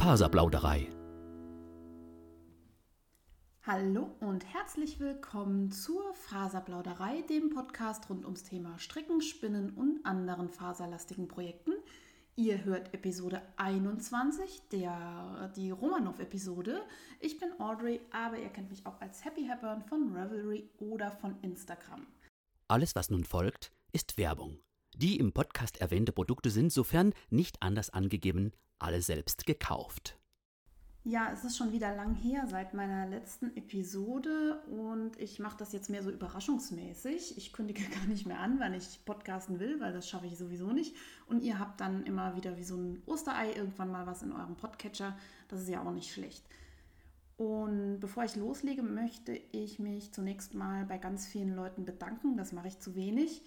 Faserplauderei. Hallo und herzlich willkommen zur Faserplauderei, dem Podcast rund ums Thema Stricken, Spinnen und anderen faserlastigen Projekten. Ihr hört Episode 21, der, die Romanov-Episode. Ich bin Audrey, aber ihr kennt mich auch als Happy Happern von Revelry oder von Instagram. Alles, was nun folgt, ist Werbung. Die im Podcast erwähnte Produkte sind, sofern nicht anders angegeben, alle selbst gekauft. Ja, es ist schon wieder lang her seit meiner letzten Episode und ich mache das jetzt mehr so überraschungsmäßig. Ich kündige gar nicht mehr an, wann ich podcasten will, weil das schaffe ich sowieso nicht. Und ihr habt dann immer wieder wie so ein Osterei irgendwann mal was in eurem Podcatcher. Das ist ja auch nicht schlecht. Und bevor ich loslege, möchte ich mich zunächst mal bei ganz vielen Leuten bedanken. Das mache ich zu wenig.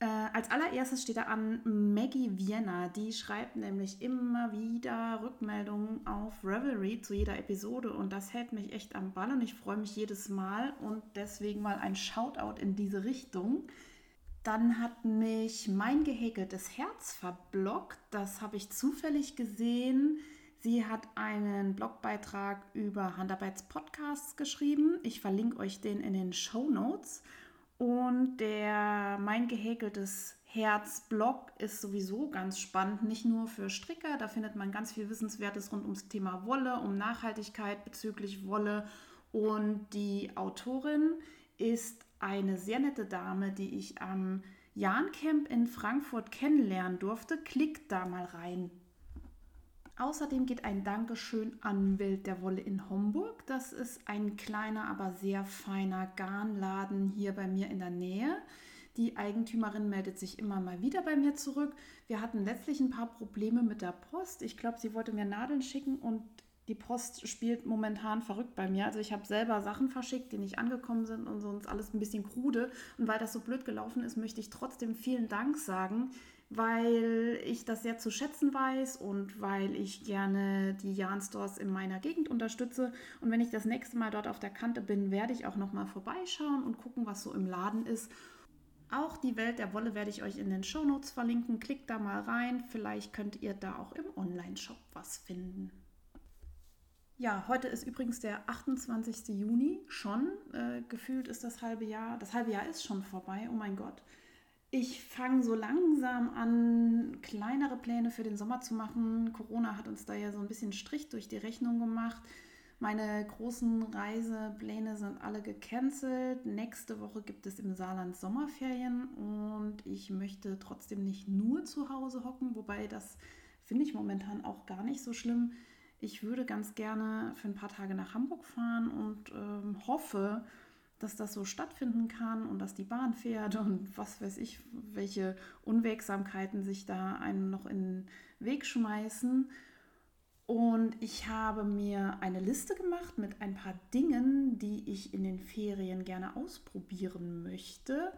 Äh, als allererstes steht da an Maggie Vienna. Die schreibt nämlich immer wieder Rückmeldungen auf Revelry zu jeder Episode und das hält mich echt am Ball und ich freue mich jedes Mal und deswegen mal ein Shoutout in diese Richtung. Dann hat mich mein gehäkeltes Herz verblockt. Das habe ich zufällig gesehen. Sie hat einen Blogbeitrag über Handarbeits Podcasts geschrieben. Ich verlinke euch den in den Show Notes. Und der Mein gehäkeltes Herz-Blog ist sowieso ganz spannend, nicht nur für Stricker, da findet man ganz viel Wissenswertes rund ums Thema Wolle, um Nachhaltigkeit bezüglich Wolle. Und die Autorin ist eine sehr nette Dame, die ich am Jahn-Camp in Frankfurt kennenlernen durfte. Klickt da mal rein. Außerdem geht ein Dankeschön an Welt der Wolle in Homburg. Das ist ein kleiner, aber sehr feiner Garnladen hier bei mir in der Nähe. Die Eigentümerin meldet sich immer mal wieder bei mir zurück. Wir hatten letztlich ein paar Probleme mit der Post. Ich glaube, sie wollte mir Nadeln schicken und die Post spielt momentan verrückt bei mir. Also ich habe selber Sachen verschickt, die nicht angekommen sind und sonst alles ein bisschen krude. Und weil das so blöd gelaufen ist, möchte ich trotzdem vielen Dank sagen weil ich das sehr zu schätzen weiß und weil ich gerne die Yarn-Stores in meiner Gegend unterstütze. Und wenn ich das nächste Mal dort auf der Kante bin, werde ich auch nochmal vorbeischauen und gucken, was so im Laden ist. Auch die Welt der Wolle werde ich euch in den Shownotes verlinken. Klickt da mal rein. Vielleicht könnt ihr da auch im Online-Shop was finden. Ja, heute ist übrigens der 28. Juni schon. Äh, gefühlt ist das halbe Jahr, das halbe Jahr ist schon vorbei. Oh mein Gott. Ich fange so langsam an, kleinere Pläne für den Sommer zu machen. Corona hat uns da ja so ein bisschen Strich durch die Rechnung gemacht. Meine großen Reisepläne sind alle gecancelt. Nächste Woche gibt es im Saarland Sommerferien und ich möchte trotzdem nicht nur zu Hause hocken, wobei das finde ich momentan auch gar nicht so schlimm. Ich würde ganz gerne für ein paar Tage nach Hamburg fahren und ähm, hoffe, dass das so stattfinden kann und dass die Bahn fährt und was weiß ich, welche Unwegsamkeiten sich da einem noch in den Weg schmeißen. Und ich habe mir eine Liste gemacht mit ein paar Dingen, die ich in den Ferien gerne ausprobieren möchte.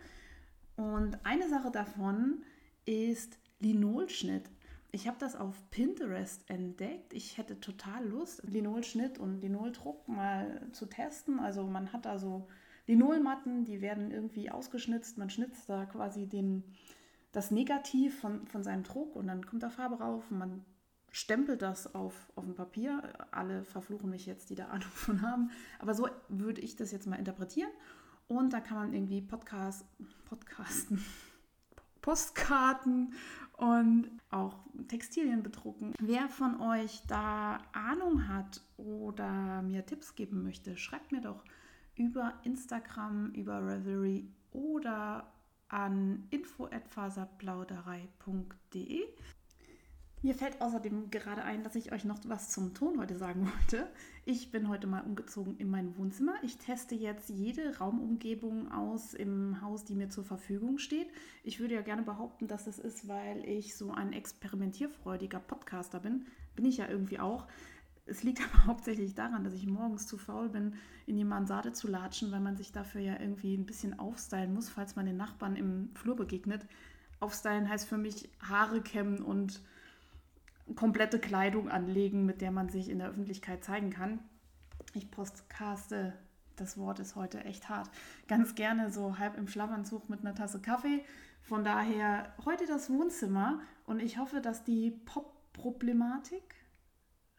Und eine Sache davon ist Linolschnitt. Ich habe das auf Pinterest entdeckt. Ich hätte total Lust, Linolschnitt und Linoldruck mal zu testen. Also man hat da so Linolmatten, die werden irgendwie ausgeschnitzt. Man schnitzt da quasi den, das Negativ von, von seinem Druck und dann kommt da Farbe rauf und man stempelt das auf, auf ein Papier. Alle verfluchen mich jetzt, die da Ahnung von haben. Aber so würde ich das jetzt mal interpretieren. Und da kann man irgendwie Podcast, Podcasten, Postkarten und auch Textilien bedrucken. Wer von euch da Ahnung hat oder mir Tipps geben möchte, schreibt mir doch über Instagram, über Revelry oder an info@faserplauderei.de. Mir fällt außerdem gerade ein, dass ich euch noch was zum Ton heute sagen wollte. Ich bin heute mal umgezogen in mein Wohnzimmer. Ich teste jetzt jede Raumumgebung aus im Haus, die mir zur Verfügung steht. Ich würde ja gerne behaupten, dass das ist, weil ich so ein experimentierfreudiger Podcaster bin. Bin ich ja irgendwie auch. Es liegt aber hauptsächlich daran, dass ich morgens zu faul bin, in die Mansarde zu latschen, weil man sich dafür ja irgendwie ein bisschen aufstylen muss, falls man den Nachbarn im Flur begegnet. Aufstylen heißt für mich Haare kämmen und komplette Kleidung anlegen, mit der man sich in der Öffentlichkeit zeigen kann. Ich postcaste, das Wort ist heute echt hart, ganz gerne so halb im Schlafanzug mit einer Tasse Kaffee. Von daher heute das Wohnzimmer und ich hoffe, dass die Pop-Problematik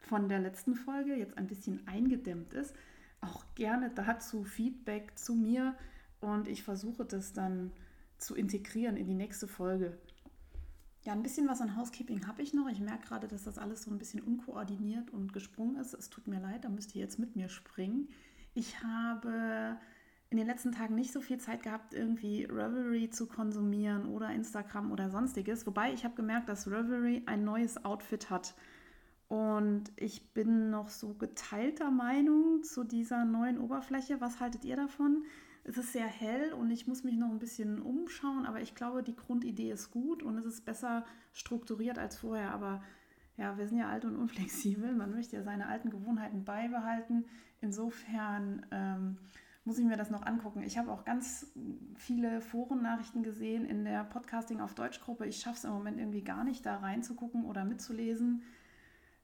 von der letzten Folge jetzt ein bisschen eingedämmt ist, auch gerne dazu Feedback zu mir und ich versuche das dann zu integrieren in die nächste Folge. Ja, ein bisschen was an Housekeeping habe ich noch. Ich merke gerade, dass das alles so ein bisschen unkoordiniert und gesprungen ist. Es tut mir leid, da müsst ihr jetzt mit mir springen. Ich habe in den letzten Tagen nicht so viel Zeit gehabt, irgendwie Revelry zu konsumieren oder Instagram oder sonstiges. Wobei ich habe gemerkt, dass Revelry ein neues Outfit hat. Und ich bin noch so geteilter Meinung zu dieser neuen Oberfläche. Was haltet ihr davon? Es ist sehr hell und ich muss mich noch ein bisschen umschauen, aber ich glaube, die Grundidee ist gut und es ist besser strukturiert als vorher. Aber ja, wir sind ja alt und unflexibel. Man möchte ja seine alten Gewohnheiten beibehalten. Insofern ähm, muss ich mir das noch angucken. Ich habe auch ganz viele Forennachrichten gesehen in der Podcasting auf Deutsch-Gruppe. Ich schaffe es im Moment irgendwie gar nicht, da reinzugucken oder mitzulesen.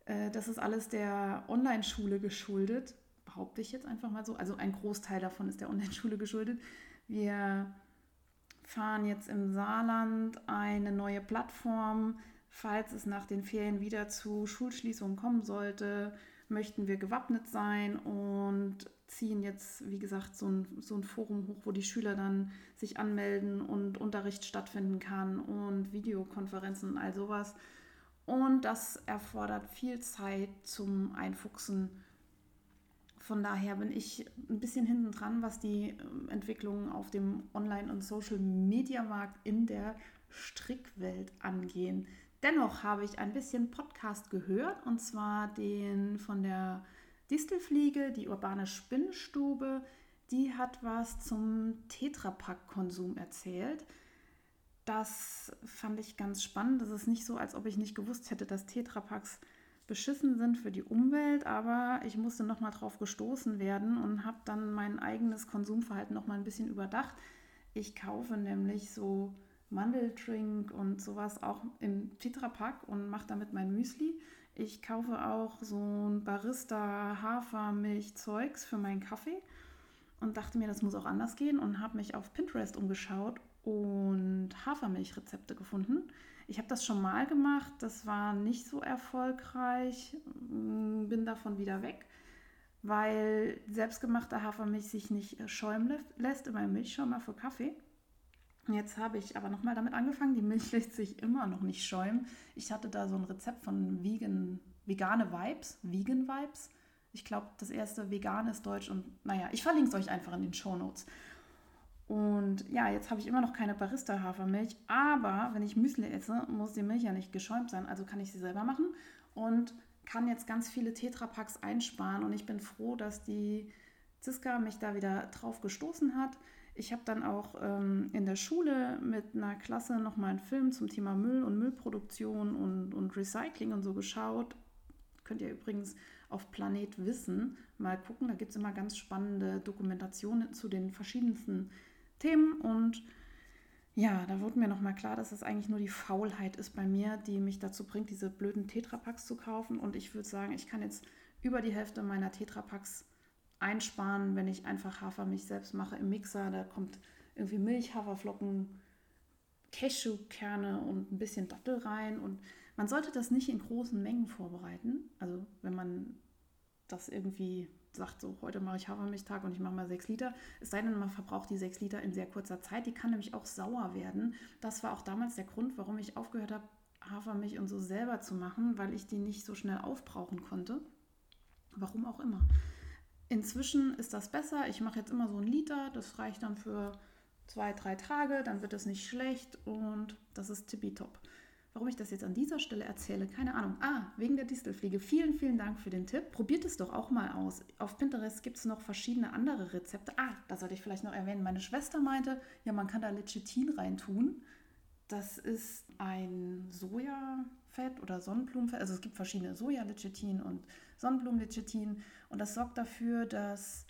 Äh, das ist alles der Online-Schule geschuldet behaupte ich jetzt einfach mal so. Also ein Großteil davon ist der Online-Schule geschuldet. Wir fahren jetzt im Saarland eine neue Plattform. Falls es nach den Ferien wieder zu Schulschließungen kommen sollte, möchten wir gewappnet sein und ziehen jetzt, wie gesagt, so ein, so ein Forum hoch, wo die Schüler dann sich anmelden und Unterricht stattfinden kann und Videokonferenzen und all sowas. Und das erfordert viel Zeit zum Einfuchsen von daher bin ich ein bisschen hinten dran, was die ähm, Entwicklungen auf dem Online- und Social-Media-Markt in der Strickwelt angehen. Dennoch habe ich ein bisschen Podcast gehört und zwar den von der Distelfliege, die urbane Spinnstube. Die hat was zum Tetrapack-Konsum erzählt. Das fand ich ganz spannend. Das ist nicht so, als ob ich nicht gewusst hätte, dass Tetrapacks beschissen sind für die Umwelt, aber ich musste nochmal drauf gestoßen werden und habe dann mein eigenes Konsumverhalten nochmal ein bisschen überdacht. Ich kaufe nämlich so Mandeldrink und sowas auch im Tetrapack und mache damit mein Müsli. Ich kaufe auch so ein Barista Hafermilch Zeugs für meinen Kaffee und dachte mir, das muss auch anders gehen und habe mich auf Pinterest umgeschaut und Hafermilchrezepte gefunden. Ich habe das schon mal gemacht, das war nicht so erfolgreich, mm, bin davon wieder weg, weil selbstgemachte Hafermilch sich nicht schäumen lässt in meinem Milchschäumer für Kaffee. Jetzt habe ich aber nochmal damit angefangen, die Milch lässt sich immer noch nicht schäumen. Ich hatte da so ein Rezept von vegan, vegane Vibes, Vegan Vibes. Ich glaube, das erste vegan ist deutsch und naja, ich verlinke es euch einfach in den Show Notes. Und ja, jetzt habe ich immer noch keine Barista-Hafermilch, aber wenn ich Müsli esse, muss die Milch ja nicht geschäumt sein, also kann ich sie selber machen und kann jetzt ganz viele Tetrapacks einsparen und ich bin froh, dass die Ziska mich da wieder drauf gestoßen hat. Ich habe dann auch ähm, in der Schule mit einer Klasse nochmal einen Film zum Thema Müll und Müllproduktion und, und Recycling und so geschaut. Könnt ihr übrigens auf Planet Wissen mal gucken. Da gibt es immer ganz spannende Dokumentationen zu den verschiedensten Themen und ja, da wurde mir nochmal klar, dass es eigentlich nur die Faulheit ist bei mir, die mich dazu bringt, diese blöden Tetrapacks zu kaufen. Und ich würde sagen, ich kann jetzt über die Hälfte meiner Tetrapacks einsparen, wenn ich einfach Hafermilch selbst mache im Mixer. Da kommt irgendwie Milch, Haferflocken, Cashewkerne und ein bisschen Dattel rein. Und man sollte das nicht in großen Mengen vorbereiten. Also wenn man das irgendwie sagt, so heute mache ich Hafermilchtag und ich mache mal sechs Liter. Es sei denn, man verbraucht die sechs Liter in sehr kurzer Zeit. Die kann nämlich auch sauer werden. Das war auch damals der Grund, warum ich aufgehört habe, Hafermilch und so selber zu machen, weil ich die nicht so schnell aufbrauchen konnte. Warum auch immer. Inzwischen ist das besser. Ich mache jetzt immer so einen Liter. Das reicht dann für zwei, drei Tage. Dann wird es nicht schlecht und das ist tippitopp. Warum ich das jetzt an dieser Stelle erzähle, keine Ahnung. Ah, wegen der Distelfliege. Vielen, vielen Dank für den Tipp. Probiert es doch auch mal aus. Auf Pinterest gibt es noch verschiedene andere Rezepte. Ah, da sollte ich vielleicht noch erwähnen. Meine Schwester meinte, ja, man kann da Lecithin reintun. Das ist ein Sojafett oder Sonnenblumenfett. Also es gibt verschiedene Soja-Lecithin und Sonnenblumen-Lecithin. Und das sorgt dafür, dass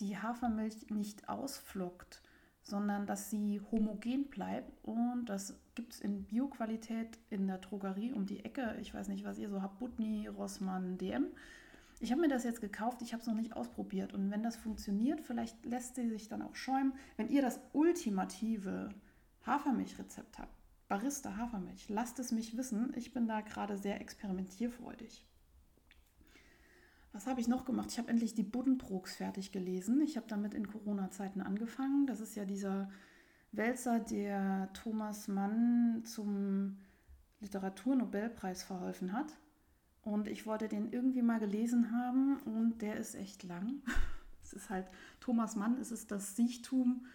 die Hafermilch nicht ausflockt sondern dass sie homogen bleibt. Und das gibt es in Bioqualität in der Drogerie um die Ecke. Ich weiß nicht, was ihr so habt, Butni, Rossmann, DM. Ich habe mir das jetzt gekauft, ich habe es noch nicht ausprobiert. Und wenn das funktioniert, vielleicht lässt sie sich dann auch schäumen. Wenn ihr das ultimative Hafermilchrezept habt, Barista Hafermilch, lasst es mich wissen. Ich bin da gerade sehr experimentierfreudig. Was habe ich noch gemacht? Ich habe endlich die Buddenbrooks fertig gelesen. Ich habe damit in Corona-Zeiten angefangen. Das ist ja dieser Wälzer, der Thomas Mann zum Literaturnobelpreis verholfen hat. Und ich wollte den irgendwie mal gelesen haben und der ist echt lang. Es ist halt, Thomas Mann, es ist das Siechtum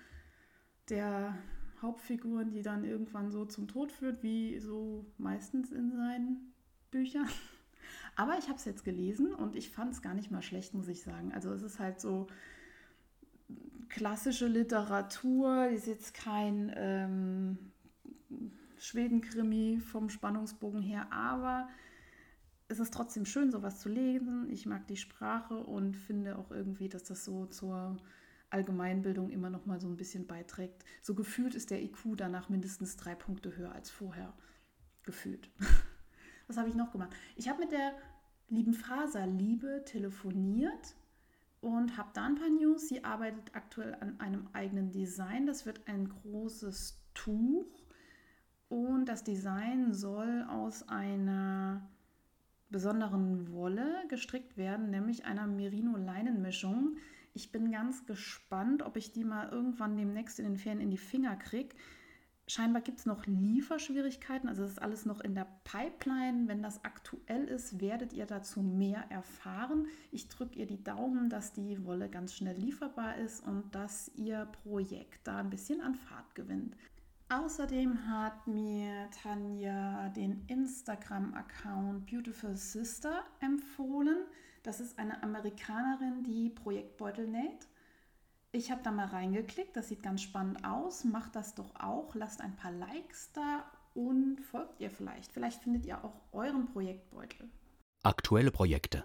der Hauptfiguren, die dann irgendwann so zum Tod führt, wie so meistens in seinen Büchern. Aber ich habe es jetzt gelesen und ich fand es gar nicht mal schlecht, muss ich sagen. Also es ist halt so klassische Literatur, ist jetzt kein ähm, Schwedenkrimi vom Spannungsbogen her, aber es ist trotzdem schön, sowas zu lesen. Ich mag die Sprache und finde auch irgendwie, dass das so zur Allgemeinbildung immer noch mal so ein bisschen beiträgt. So gefühlt ist der IQ danach mindestens drei Punkte höher als vorher. Gefühlt. Was habe ich noch gemacht? Ich habe mit der lieben Faser Liebe telefoniert und habe da ein paar News. Sie arbeitet aktuell an einem eigenen Design. Das wird ein großes Tuch und das Design soll aus einer besonderen Wolle gestrickt werden, nämlich einer Merino-Leinenmischung. Ich bin ganz gespannt, ob ich die mal irgendwann demnächst in den Ferien in die Finger kriege. Scheinbar gibt es noch Lieferschwierigkeiten, also es ist alles noch in der Pipeline. Wenn das aktuell ist, werdet ihr dazu mehr erfahren. Ich drücke ihr die Daumen, dass die Wolle ganz schnell lieferbar ist und dass ihr Projekt da ein bisschen an Fahrt gewinnt. Außerdem hat mir Tanja den Instagram-Account Beautiful Sister empfohlen. Das ist eine Amerikanerin, die Projektbeutel näht. Ich habe da mal reingeklickt, das sieht ganz spannend aus. Macht das doch auch, lasst ein paar Likes da und folgt ihr vielleicht. Vielleicht findet ihr auch euren Projektbeutel. Aktuelle Projekte.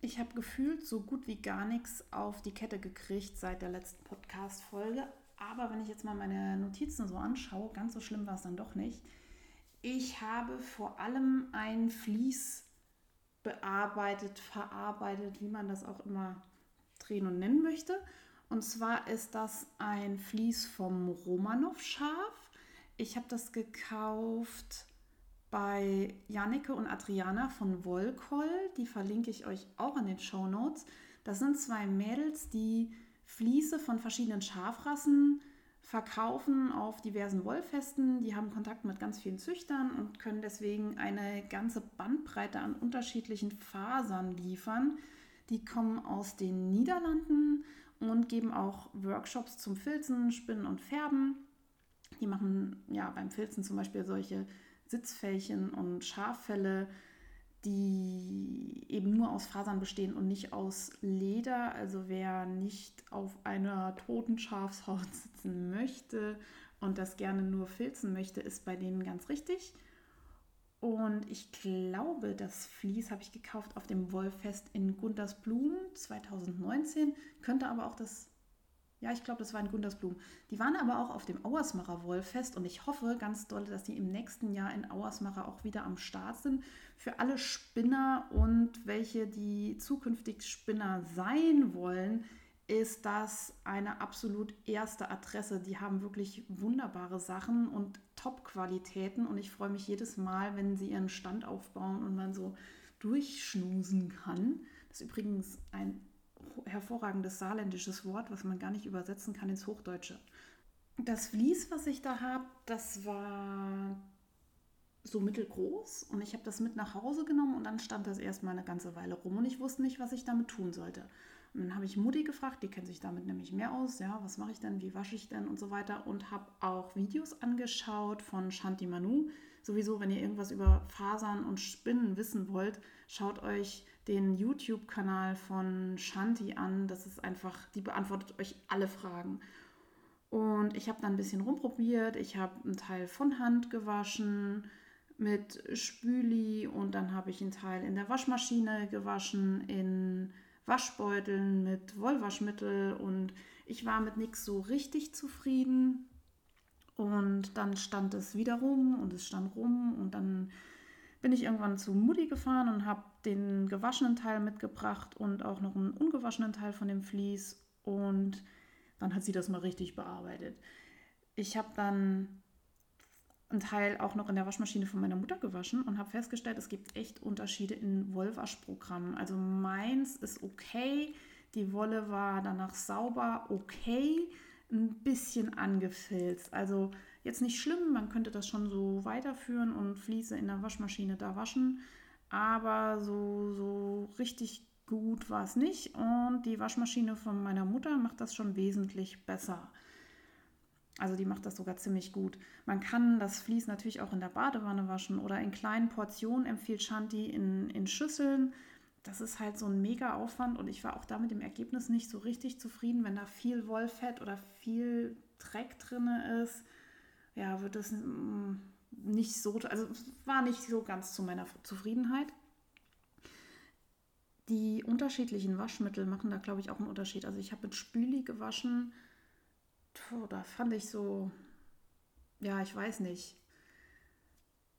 Ich habe gefühlt so gut wie gar nichts auf die Kette gekriegt seit der letzten Podcast-Folge. Aber wenn ich jetzt mal meine Notizen so anschaue, ganz so schlimm war es dann doch nicht. Ich habe vor allem ein Vlies bearbeitet, verarbeitet, wie man das auch immer drehen und nennen möchte. Und zwar ist das ein Vlies vom Romanov-Schaf. Ich habe das gekauft bei Jannike und Adriana von Volkol. Die verlinke ich euch auch in den Show Notes. Das sind zwei Mädels, die Fliese von verschiedenen Schafrassen verkaufen auf diversen Wollfesten. Die haben Kontakt mit ganz vielen Züchtern und können deswegen eine ganze Bandbreite an unterschiedlichen Fasern liefern. Die kommen aus den Niederlanden und geben auch Workshops zum Filzen, Spinnen und Färben. Die machen ja beim Filzen zum Beispiel solche Sitzfällchen und Schaffelle, die eben nur aus Fasern bestehen und nicht aus Leder. Also wer nicht auf einer toten Schafshaut sitzen möchte und das gerne nur filzen möchte, ist bei denen ganz richtig. Und ich glaube, das Vlies habe ich gekauft auf dem Wollfest in Guntersblum 2019. Könnte aber auch das ja, ich glaube, das war in Gundersblum. Die waren aber auch auf dem Auersmacher Wollfest und ich hoffe ganz doll, dass die im nächsten Jahr in Auersmacher auch wieder am Start sind. Für alle Spinner und welche, die zukünftig Spinner sein wollen, ist das eine absolut erste Adresse. Die haben wirklich wunderbare Sachen und Top-Qualitäten und ich freue mich jedes Mal, wenn sie ihren Stand aufbauen und man so durchschnusen kann. Das ist übrigens ein hervorragendes saarländisches Wort, was man gar nicht übersetzen kann ins Hochdeutsche. Das Vlies, was ich da habe, das war so mittelgroß und ich habe das mit nach Hause genommen und dann stand das erstmal eine ganze Weile rum und ich wusste nicht, was ich damit tun sollte. Und dann habe ich Mutti gefragt, die kennt sich damit nämlich mehr aus, ja, was mache ich denn, wie wasche ich denn und so weiter und habe auch Videos angeschaut von Shanti Manu. Sowieso, wenn ihr irgendwas über Fasern und Spinnen wissen wollt, schaut euch den YouTube-Kanal von Shanti an. Das ist einfach, die beantwortet euch alle Fragen. Und ich habe dann ein bisschen rumprobiert. Ich habe einen Teil von Hand gewaschen mit Spüli und dann habe ich einen Teil in der Waschmaschine gewaschen, in Waschbeuteln mit Wollwaschmittel und ich war mit nichts so richtig zufrieden. Und dann stand es wieder rum und es stand rum und dann bin ich irgendwann zu Mutti gefahren und habe den gewaschenen Teil mitgebracht und auch noch einen ungewaschenen Teil von dem Vlies und dann hat sie das mal richtig bearbeitet. Ich habe dann einen Teil auch noch in der Waschmaschine von meiner Mutter gewaschen und habe festgestellt, es gibt echt Unterschiede in Wollwaschprogrammen. Also meins ist okay, die Wolle war danach sauber, okay, ein bisschen angefilzt. Also jetzt nicht schlimm, man könnte das schon so weiterführen und Fliese in der Waschmaschine da waschen, aber so, so richtig gut war es nicht und die Waschmaschine von meiner Mutter macht das schon wesentlich besser. Also die macht das sogar ziemlich gut. Man kann das Vlies natürlich auch in der Badewanne waschen oder in kleinen Portionen empfiehlt Shanti in, in Schüsseln. Das ist halt so ein mega Aufwand und ich war auch damit im Ergebnis nicht so richtig zufrieden, wenn da viel Wollfett oder viel Dreck drin ist. Ja, wird es mm, nicht so, also war nicht so ganz zu meiner Zufriedenheit. Die unterschiedlichen Waschmittel machen da, glaube ich, auch einen Unterschied. Also ich habe mit Spüli gewaschen da fand ich so, ja, ich weiß nicht.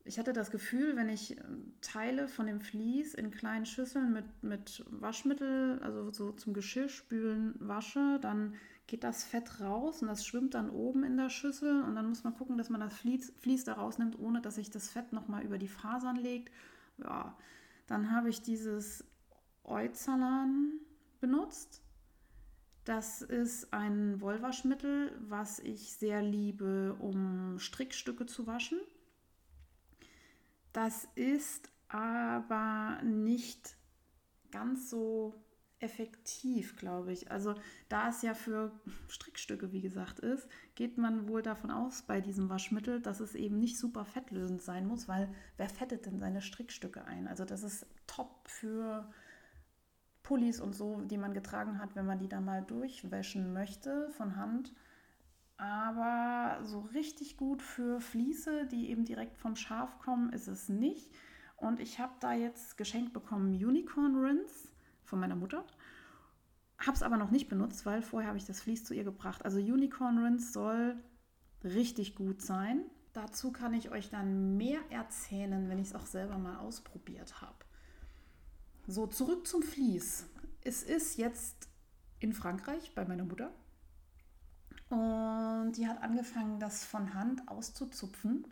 Ich hatte das Gefühl, wenn ich ähm, Teile von dem Vlies in kleinen Schüsseln mit, mit Waschmittel, also so zum Geschirrspülen wasche, dann geht das Fett raus und das schwimmt dann oben in der Schüssel und dann muss man gucken, dass man das Vlies, Vlies da rausnimmt, ohne dass sich das Fett nochmal über die Fasern legt. Ja, dann habe ich dieses Euzalan benutzt das ist ein Wollwaschmittel, was ich sehr liebe, um Strickstücke zu waschen. Das ist aber nicht ganz so effektiv, glaube ich. Also da es ja für Strickstücke, wie gesagt, ist, geht man wohl davon aus bei diesem Waschmittel, dass es eben nicht super fettlösend sein muss, weil wer fettet denn seine Strickstücke ein? Also das ist top für Pullis und so, die man getragen hat, wenn man die da mal durchwäschen möchte von Hand. Aber so richtig gut für Fliese, die eben direkt vom Schaf kommen, ist es nicht. Und ich habe da jetzt geschenkt bekommen Unicorn Rinse von meiner Mutter. Habe es aber noch nicht benutzt, weil vorher habe ich das Vlies zu ihr gebracht. Also Unicorn Rinse soll richtig gut sein. Dazu kann ich euch dann mehr erzählen, wenn ich es auch selber mal ausprobiert habe. So, zurück zum Vlies. Es ist jetzt in Frankreich bei meiner Mutter. Und die hat angefangen, das von Hand auszuzupfen.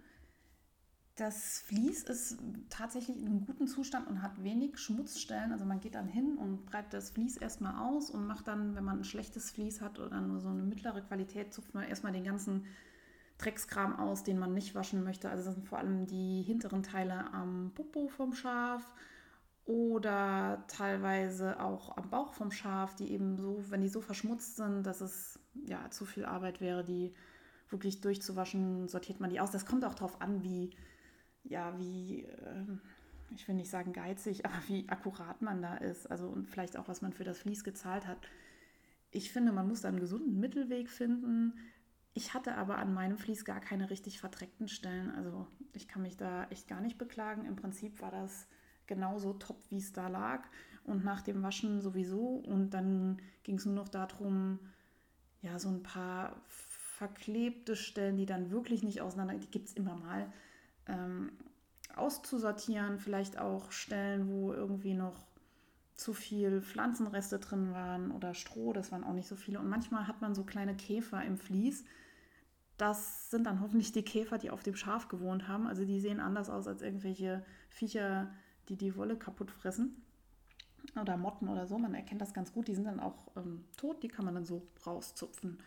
Das Vlies ist tatsächlich in einem guten Zustand und hat wenig Schmutzstellen. Also man geht dann hin und breitet das Vlies erstmal aus und macht dann, wenn man ein schlechtes Vlies hat oder nur so eine mittlere Qualität, zupft man erstmal den ganzen Dreckskram aus, den man nicht waschen möchte. Also das sind vor allem die hinteren Teile am Popo vom Schaf, oder teilweise auch am Bauch vom Schaf, die eben so, wenn die so verschmutzt sind, dass es ja zu viel Arbeit wäre, die wirklich durchzuwaschen, sortiert man die aus. Das kommt auch darauf an, wie, ja, wie, äh, ich will nicht sagen geizig, aber wie akkurat man da ist. Also und vielleicht auch, was man für das Vlies gezahlt hat. Ich finde, man muss da einen gesunden Mittelweg finden. Ich hatte aber an meinem Vlies gar keine richtig verdreckten Stellen. Also ich kann mich da echt gar nicht beklagen. Im Prinzip war das genauso top, wie es da lag. Und nach dem Waschen sowieso. Und dann ging es nur noch darum, ja, so ein paar verklebte Stellen, die dann wirklich nicht auseinander, die gibt es immer mal, ähm, auszusortieren. Vielleicht auch Stellen, wo irgendwie noch zu viel Pflanzenreste drin waren oder Stroh, das waren auch nicht so viele. Und manchmal hat man so kleine Käfer im Vlies. Das sind dann hoffentlich die Käfer, die auf dem Schaf gewohnt haben. Also die sehen anders aus als irgendwelche Viecher, die die Wolle kaputt fressen. Oder Motten oder so. Man erkennt das ganz gut. Die sind dann auch ähm, tot. Die kann man dann so rauszupfen.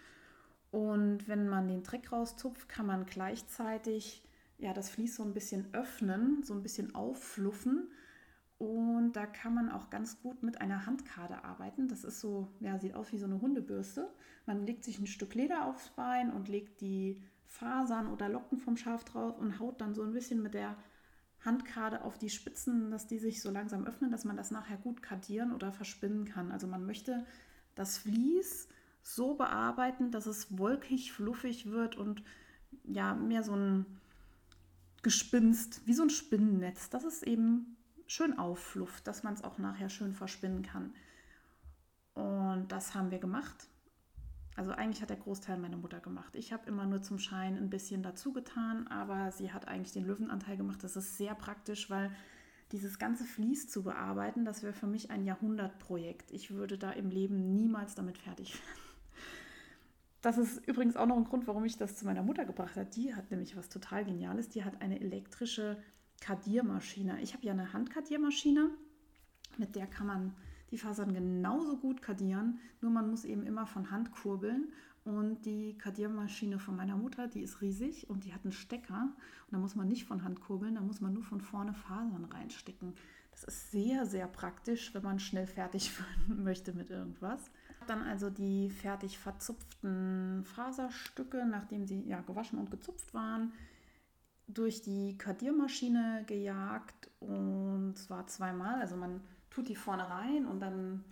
Und wenn man den Dreck rauszupft, kann man gleichzeitig ja, das Vlies so ein bisschen öffnen, so ein bisschen auffluffen. Und da kann man auch ganz gut mit einer Handkade arbeiten. Das ist so, ja, sieht aus wie so eine Hundebürste. Man legt sich ein Stück Leder aufs Bein und legt die Fasern oder Locken vom Schaf drauf und haut dann so ein bisschen mit der Handkade auf die Spitzen, dass die sich so langsam öffnen, dass man das nachher gut kardieren oder verspinnen kann. Also man möchte das Vlies so bearbeiten, dass es wolkig, fluffig wird und ja, mehr so ein Gespinst, wie so ein Spinnennetz, dass es eben schön aufflufft, dass man es auch nachher schön verspinnen kann. Und das haben wir gemacht. Also eigentlich hat der Großteil meine Mutter gemacht. Ich habe immer nur zum Schein ein bisschen dazu getan, aber sie hat eigentlich den Löwenanteil gemacht. Das ist sehr praktisch, weil dieses ganze Vlies zu bearbeiten, das wäre für mich ein Jahrhundertprojekt. Ich würde da im Leben niemals damit fertig werden. das ist übrigens auch noch ein Grund, warum ich das zu meiner Mutter gebracht habe. Die hat nämlich was total Geniales. Die hat eine elektrische Kadiermaschine. Ich habe ja eine Handkadiermaschine, mit der kann man die Fasern genauso gut kadieren, nur man muss eben immer von Hand kurbeln. Und die Kadiermaschine von meiner Mutter, die ist riesig und die hat einen Stecker. Und da muss man nicht von Hand kurbeln, da muss man nur von vorne Fasern reinstecken. Das ist sehr, sehr praktisch, wenn man schnell fertig werden möchte mit irgendwas. Dann also die fertig verzupften Faserstücke, nachdem sie ja gewaschen und gezupft waren, durch die Kadiermaschine gejagt und zwar zweimal. Also man tut die vorne rein und dann,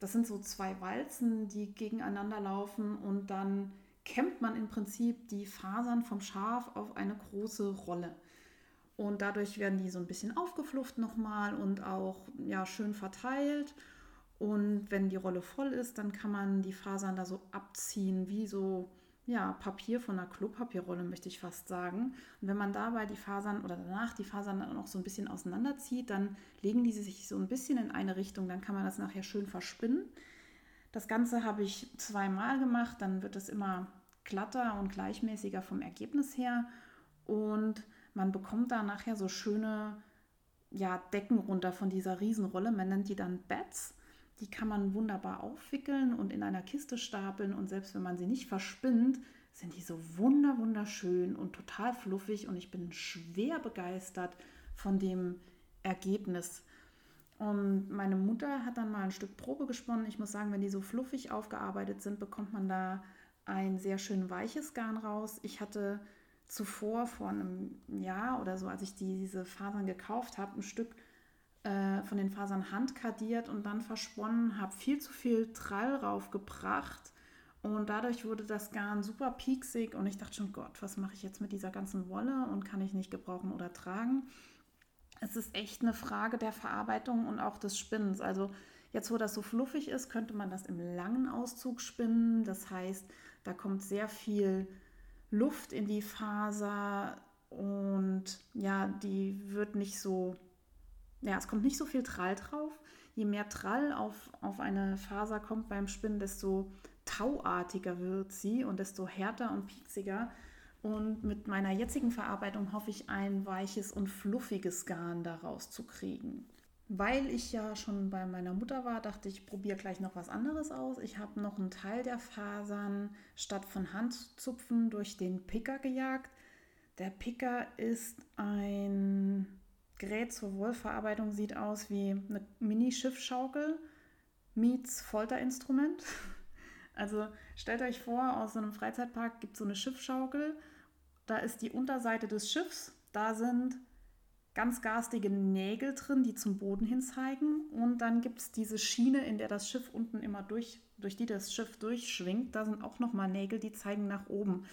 das sind so zwei Walzen, die gegeneinander laufen und dann kämmt man im Prinzip die Fasern vom Schaf auf eine große Rolle. Und dadurch werden die so ein bisschen aufgeflufft nochmal und auch ja, schön verteilt. Und wenn die Rolle voll ist, dann kann man die Fasern da so abziehen, wie so ja, Papier von einer Klopapierrolle, möchte ich fast sagen. Und wenn man dabei die Fasern oder danach die Fasern dann auch so ein bisschen auseinanderzieht, dann legen die sich so ein bisschen in eine Richtung. Dann kann man das nachher schön verspinnen. Das Ganze habe ich zweimal gemacht, dann wird es immer glatter und gleichmäßiger vom Ergebnis her. Und man bekommt da nachher so schöne ja, Decken runter von dieser Riesenrolle. Man nennt die dann Bats. Die kann man wunderbar aufwickeln und in einer Kiste stapeln und selbst wenn man sie nicht verspinnt, sind die so wunder wunderschön und total fluffig und ich bin schwer begeistert von dem Ergebnis. Und meine Mutter hat dann mal ein Stück Probe gesponnen. Ich muss sagen, wenn die so fluffig aufgearbeitet sind, bekommt man da ein sehr schön weiches Garn raus. Ich hatte zuvor, vor einem Jahr oder so, als ich diese Fasern gekauft habe, ein Stück äh, von den Fasern handkadiert und dann versponnen, habe viel zu viel Trall raufgebracht und dadurch wurde das Garn super pieksig und ich dachte schon, Gott, was mache ich jetzt mit dieser ganzen Wolle und kann ich nicht gebrauchen oder tragen? Es ist echt eine Frage der Verarbeitung und auch des Spinnens. Also jetzt, wo das so fluffig ist, könnte man das im langen Auszug spinnen. Das heißt, da kommt sehr viel Luft in die Faser und ja, die wird nicht so ja, es kommt nicht so viel Trall drauf. Je mehr Trall auf, auf eine Faser kommt beim Spinnen, desto tauartiger wird sie und desto härter und pieksiger. Und mit meiner jetzigen Verarbeitung hoffe ich, ein weiches und fluffiges Garn daraus zu kriegen. Weil ich ja schon bei meiner Mutter war, dachte ich, probiere gleich noch was anderes aus. Ich habe noch einen Teil der Fasern statt von Handzupfen durch den Picker gejagt. Der Picker ist ein Gerät zur Wollverarbeitung sieht aus wie eine Mini-Schiffschaukel meets Folterinstrument. Also stellt euch vor, aus so einem Freizeitpark gibt es so eine Schiffschaukel. Da ist die Unterseite des Schiffs. Da sind ganz garstige Nägel drin, die zum Boden hin zeigen. Und dann gibt es diese Schiene, in der das Schiff unten immer durch, durch die das Schiff durchschwingt. Da sind auch nochmal Nägel, die zeigen nach oben.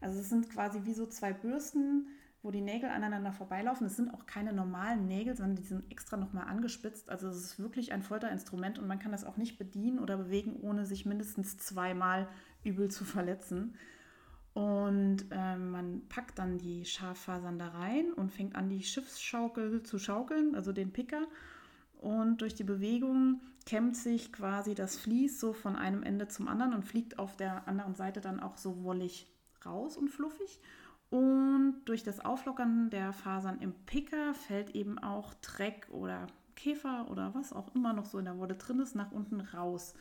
Also es sind quasi wie so zwei Bürsten, wo die Nägel aneinander vorbeilaufen. Es sind auch keine normalen Nägel, sondern die sind extra nochmal angespitzt. Also es ist wirklich ein Folterinstrument und man kann das auch nicht bedienen oder bewegen, ohne sich mindestens zweimal übel zu verletzen. Und äh, man packt dann die Schaffasern da rein und fängt an, die Schiffsschaukel zu schaukeln, also den Picker. Und durch die Bewegung kämmt sich quasi das Vlies so von einem Ende zum anderen und fliegt auf der anderen Seite dann auch so wollig raus und fluffig. Und durch das Auflockern der Fasern im Picker fällt eben auch Dreck oder Käfer oder was auch immer noch so in der Wolle drin ist, nach unten raus.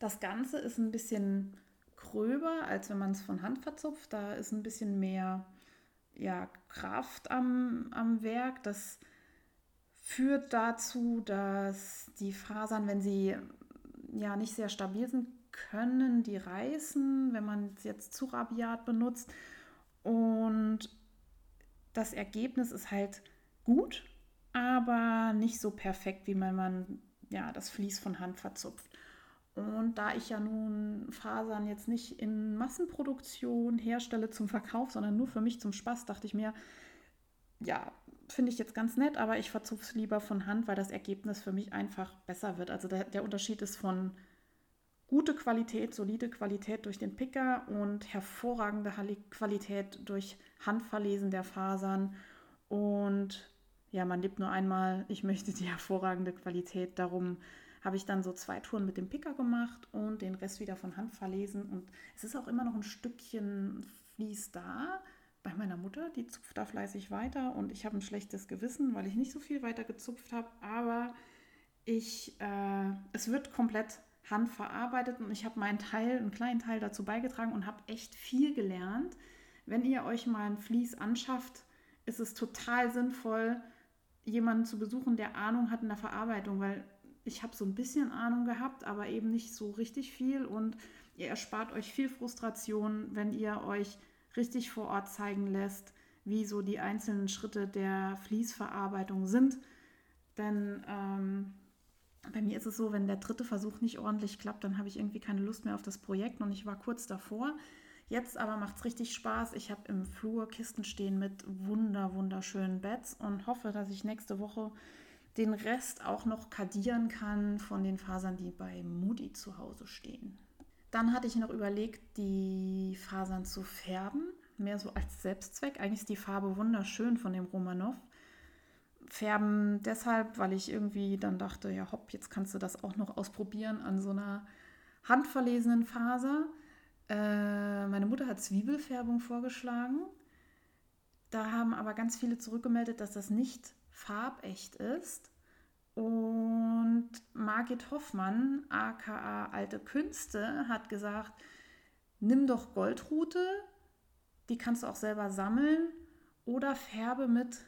Das Ganze ist ein bisschen gröber, als wenn man es von Hand verzupft. Da ist ein bisschen mehr ja, Kraft am, am Werk. Das führt dazu, dass die Fasern, wenn sie ja nicht sehr stabil sind, können die reißen, wenn man es jetzt zu rabiat benutzt. Und das Ergebnis ist halt gut, aber nicht so perfekt, wie wenn man ja, das Vlies von Hand verzupft. Und da ich ja nun Fasern jetzt nicht in Massenproduktion herstelle zum Verkauf, sondern nur für mich zum Spaß, dachte ich mir, ja, finde ich jetzt ganz nett, aber ich verzupfe es lieber von Hand, weil das Ergebnis für mich einfach besser wird. Also der, der Unterschied ist von gute Qualität, solide Qualität durch den Picker und hervorragende Qualität durch Handverlesen der Fasern. Und ja, man lebt nur einmal. Ich möchte die hervorragende Qualität. Darum habe ich dann so zwei Touren mit dem Picker gemacht und den Rest wieder von Hand verlesen. Und es ist auch immer noch ein Stückchen Vlies da bei meiner Mutter. Die zupft da fleißig weiter und ich habe ein schlechtes Gewissen, weil ich nicht so viel weiter gezupft habe. Aber ich, äh, es wird komplett handverarbeitet und ich habe meinen Teil, einen kleinen Teil dazu beigetragen und habe echt viel gelernt. Wenn ihr euch mal ein Vlies anschafft, ist es total sinnvoll, jemanden zu besuchen, der Ahnung hat in der Verarbeitung, weil ich habe so ein bisschen Ahnung gehabt, aber eben nicht so richtig viel und ihr erspart euch viel Frustration, wenn ihr euch richtig vor Ort zeigen lässt, wie so die einzelnen Schritte der Fließverarbeitung sind. Denn ähm, bei mir ist es so, wenn der dritte Versuch nicht ordentlich klappt, dann habe ich irgendwie keine Lust mehr auf das Projekt und ich war kurz davor. Jetzt aber macht es richtig Spaß. Ich habe im Flur Kisten stehen mit wunder, wunderschönen Beds und hoffe, dass ich nächste Woche den Rest auch noch kadieren kann von den Fasern, die bei Moody zu Hause stehen. Dann hatte ich noch überlegt, die Fasern zu färben, mehr so als Selbstzweck. Eigentlich ist die Farbe wunderschön von dem Romanov. Färben deshalb, weil ich irgendwie dann dachte, ja hopp, jetzt kannst du das auch noch ausprobieren an so einer handverlesenen Faser. Äh, meine Mutter hat Zwiebelfärbung vorgeschlagen. Da haben aber ganz viele zurückgemeldet, dass das nicht farbecht ist. Und Margit Hoffmann, aka Alte Künste, hat gesagt, nimm doch Goldrute, die kannst du auch selber sammeln oder färbe mit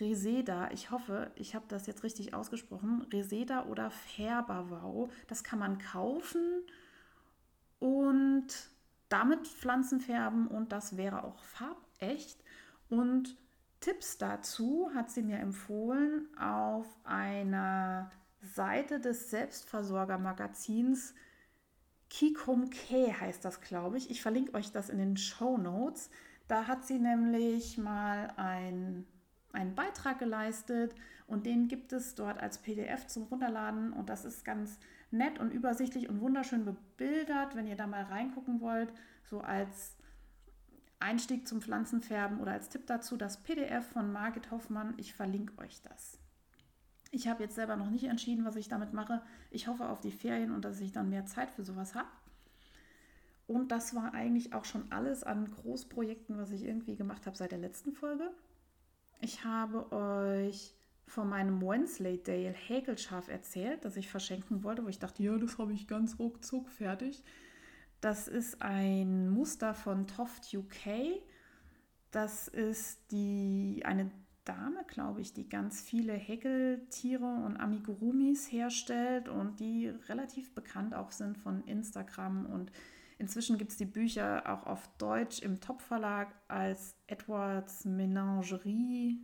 Reseda. Ich hoffe, ich habe das jetzt richtig ausgesprochen. Reseda oder Färberwau. Das kann man kaufen und damit Pflanzen färben und das wäre auch farbecht. Und Tipps dazu hat sie mir empfohlen auf einer Seite des Selbstversorgermagazins Kikum K heißt das, glaube ich. Ich verlinke euch das in den Show Notes. Da hat sie nämlich mal ein, einen Beitrag geleistet und den gibt es dort als PDF zum Runterladen und das ist ganz nett und übersichtlich und wunderschön bebildert, wenn ihr da mal reingucken wollt, so als Einstieg zum Pflanzenfärben oder als Tipp dazu das PDF von Margit Hoffmann. Ich verlinke euch das. Ich habe jetzt selber noch nicht entschieden, was ich damit mache. Ich hoffe auf die Ferien und dass ich dann mehr Zeit für sowas habe. Und das war eigentlich auch schon alles an Großprojekten, was ich irgendwie gemacht habe seit der letzten Folge. Ich habe euch von meinem Wensleydale Häkelschaf erzählt, das ich verschenken wollte, wo ich dachte, ja, das habe ich ganz ruckzuck fertig. Das ist ein Muster von Toft UK. Das ist die, eine Dame, glaube ich, die ganz viele Häkeltiere und Amigurumis herstellt und die relativ bekannt auch sind von Instagram. Und inzwischen gibt es die Bücher auch auf Deutsch im Top-Verlag als Edwards Menagerie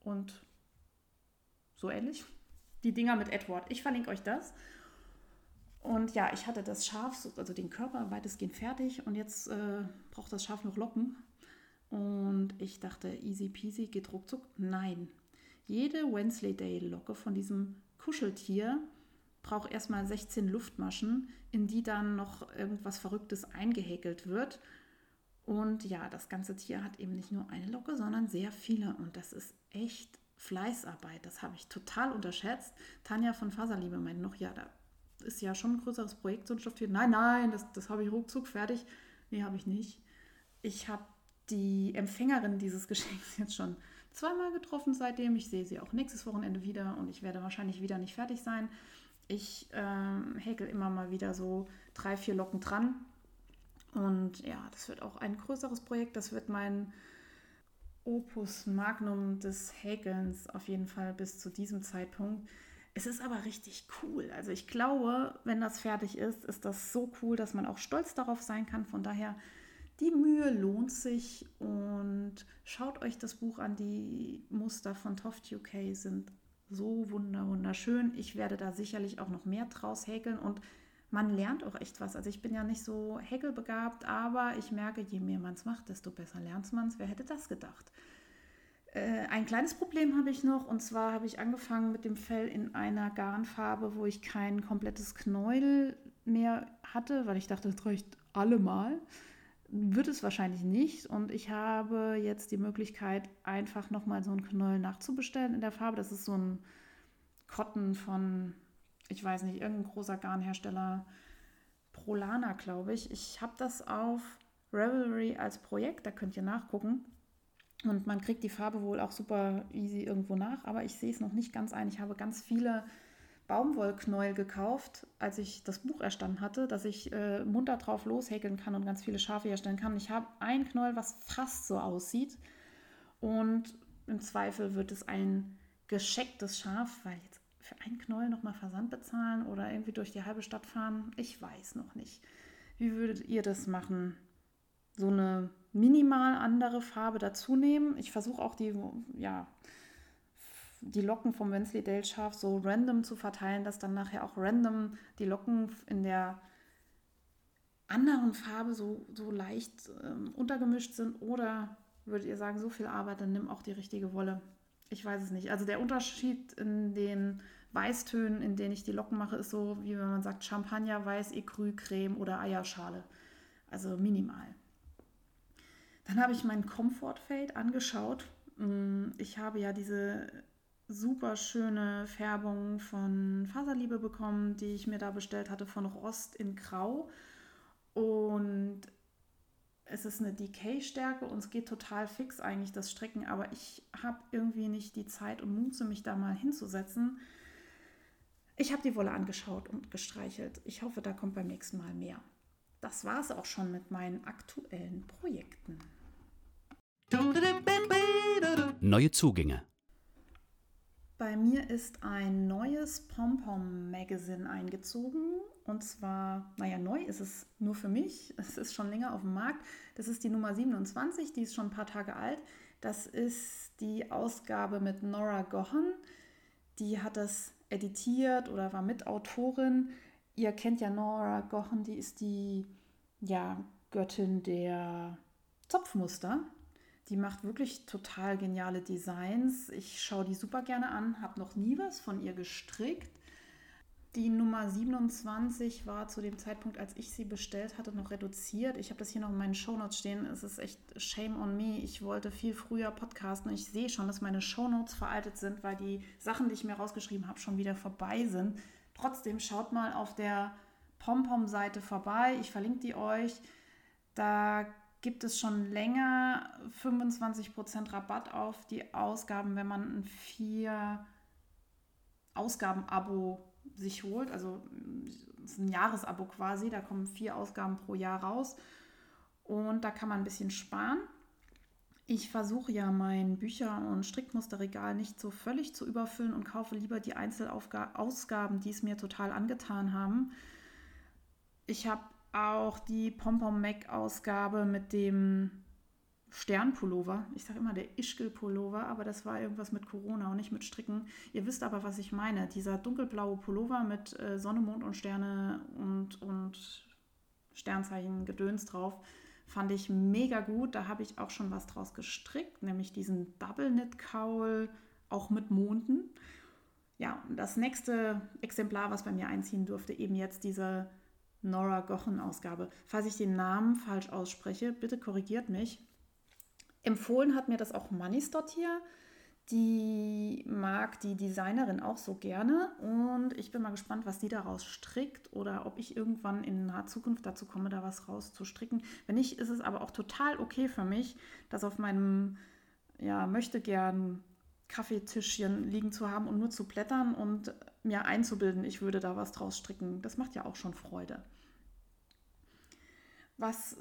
und so ähnlich. Die Dinger mit Edward. Ich verlinke euch das. Und ja, ich hatte das Schaf, also den Körper weitestgehend fertig und jetzt äh, braucht das Schaf noch Locken. Und ich dachte, easy peasy, geht ruckzuck. Nein. Jede Wensleydale-Locke von diesem Kuscheltier braucht erstmal 16 Luftmaschen, in die dann noch irgendwas Verrücktes eingehäkelt wird. Und ja, das ganze Tier hat eben nicht nur eine Locke, sondern sehr viele. Und das ist echt Fleißarbeit. Das habe ich total unterschätzt. Tanja von Faserliebe meint noch, ja, da ist ja schon ein größeres Projekt, so ein Stofftier. Nein, nein, das, das habe ich ruckzuck fertig. Nee, habe ich nicht. Ich habe die Empfängerin dieses Geschenks jetzt schon zweimal getroffen seitdem. Ich sehe sie auch nächstes Wochenende wieder und ich werde wahrscheinlich wieder nicht fertig sein. Ich ähm, häkel immer mal wieder so drei, vier Locken dran. Und ja, das wird auch ein größeres Projekt. Das wird mein Opus Magnum des Häkelns auf jeden Fall bis zu diesem Zeitpunkt. Es ist aber richtig cool. Also ich glaube, wenn das fertig ist, ist das so cool, dass man auch stolz darauf sein kann. Von daher, die Mühe lohnt sich und schaut euch das Buch an. Die Muster von Toft UK sind so wunder wunderschön. Ich werde da sicherlich auch noch mehr draus häkeln und man lernt auch echt was. Also ich bin ja nicht so häkelbegabt, aber ich merke, je mehr man es macht, desto besser lernt man es. Wer hätte das gedacht? Äh, ein kleines Problem habe ich noch und zwar habe ich angefangen mit dem Fell in einer Garnfarbe, wo ich kein komplettes Knäuel mehr hatte, weil ich dachte, das reicht allemal. Wird es wahrscheinlich nicht und ich habe jetzt die Möglichkeit, einfach nochmal so ein Knäuel nachzubestellen in der Farbe. Das ist so ein Cotton von ich weiß nicht, irgendein großer Garnhersteller, Prolana, glaube ich. Ich habe das auf Revelry als Projekt, da könnt ihr nachgucken. Und man kriegt die Farbe wohl auch super easy irgendwo nach, aber ich sehe es noch nicht ganz ein. Ich habe ganz viele Baumwollknäuel gekauft, als ich das Buch erstanden hatte, dass ich äh, munter drauf loshäkeln kann und ganz viele Schafe herstellen kann. Ich habe ein Knäuel, was fast so aussieht. Und im Zweifel wird es ein geschecktes Schaf, weil jetzt für ein Knäuel nochmal Versand bezahlen oder irgendwie durch die halbe Stadt fahren, ich weiß noch nicht. Wie würdet ihr das machen? So eine minimal andere Farbe dazu nehmen. Ich versuche auch die, ja, die Locken vom Wensleydale Schaf so random zu verteilen, dass dann nachher auch random die Locken in der anderen Farbe so, so leicht ähm, untergemischt sind. Oder würdet ihr sagen, so viel Arbeit, dann nimm auch die richtige Wolle. Ich weiß es nicht. Also der Unterschied in den Weißtönen, in denen ich die Locken mache, ist so, wie wenn man sagt Champagner, Weiß, Ecru, Creme oder Eierschale. Also minimal. Dann habe ich mein Comfort Fade angeschaut. Mm, ich habe ja diese super schöne Färbung von Faserliebe bekommen, die ich mir da bestellt hatte von Rost in Grau. Und es ist eine Decay-Stärke und es geht total fix eigentlich das Stricken, aber ich habe irgendwie nicht die Zeit und Muße, mich da mal hinzusetzen. Ich habe die Wolle angeschaut und gestreichelt. Ich hoffe, da kommt beim nächsten Mal mehr. Das war es auch schon mit meinen aktuellen Projekten. Neue Zugänge. Bei mir ist ein neues Pom-Pom-Magazin eingezogen. Und zwar, naja, neu ist es nur für mich. Es ist schon länger auf dem Markt. Das ist die Nummer 27, die ist schon ein paar Tage alt. Das ist die Ausgabe mit Nora Gohan. Die hat das editiert oder war Mitautorin. Ihr kennt ja Nora Gohan, die ist die ja, Göttin der Zopfmuster. Die macht wirklich total geniale Designs. Ich schaue die super gerne an, habe noch nie was von ihr gestrickt. Die Nummer 27 war zu dem Zeitpunkt, als ich sie bestellt hatte, noch reduziert. Ich habe das hier noch in meinen Shownotes stehen. Es ist echt shame on me. Ich wollte viel früher podcasten. Ich sehe schon, dass meine Shownotes veraltet sind, weil die Sachen, die ich mir rausgeschrieben habe, schon wieder vorbei sind. Trotzdem schaut mal auf der PomPom-Seite vorbei. Ich verlinke die euch. Da gibt es schon länger 25% Rabatt auf die Ausgaben, wenn man ein vier Ausgaben-Abo sich holt. Also ein Jahresabo quasi, da kommen vier Ausgaben pro Jahr raus und da kann man ein bisschen sparen. Ich versuche ja mein Bücher- und Strickmusterregal nicht so völlig zu überfüllen und kaufe lieber die Einzelausgaben, die es mir total angetan haben. Ich habe auch die Pompom Mac Ausgabe mit dem Sternpullover. Ich sage immer der Ischgl-Pullover, aber das war irgendwas mit Corona und nicht mit Stricken. Ihr wisst aber, was ich meine. Dieser dunkelblaue Pullover mit äh, Sonne, Mond und Sterne und, und Sternzeichen Gedöns drauf fand ich mega gut. Da habe ich auch schon was draus gestrickt, nämlich diesen Double Knit Cowl, auch mit Monden. Ja, und das nächste Exemplar, was bei mir einziehen durfte, eben jetzt diese Nora Gochen-Ausgabe. Falls ich den Namen falsch ausspreche, bitte korrigiert mich. Empfohlen hat mir das auch Moneystot hier. Die mag die Designerin auch so gerne und ich bin mal gespannt, was die daraus strickt oder ob ich irgendwann in naher Zukunft dazu komme, da was rauszustricken. Wenn nicht, ist es aber auch total okay für mich, das auf meinem ja, möchte gern Kaffeetischchen liegen zu haben und nur zu blättern und mir einzubilden, ich würde da was draus stricken. Das macht ja auch schon Freude. Was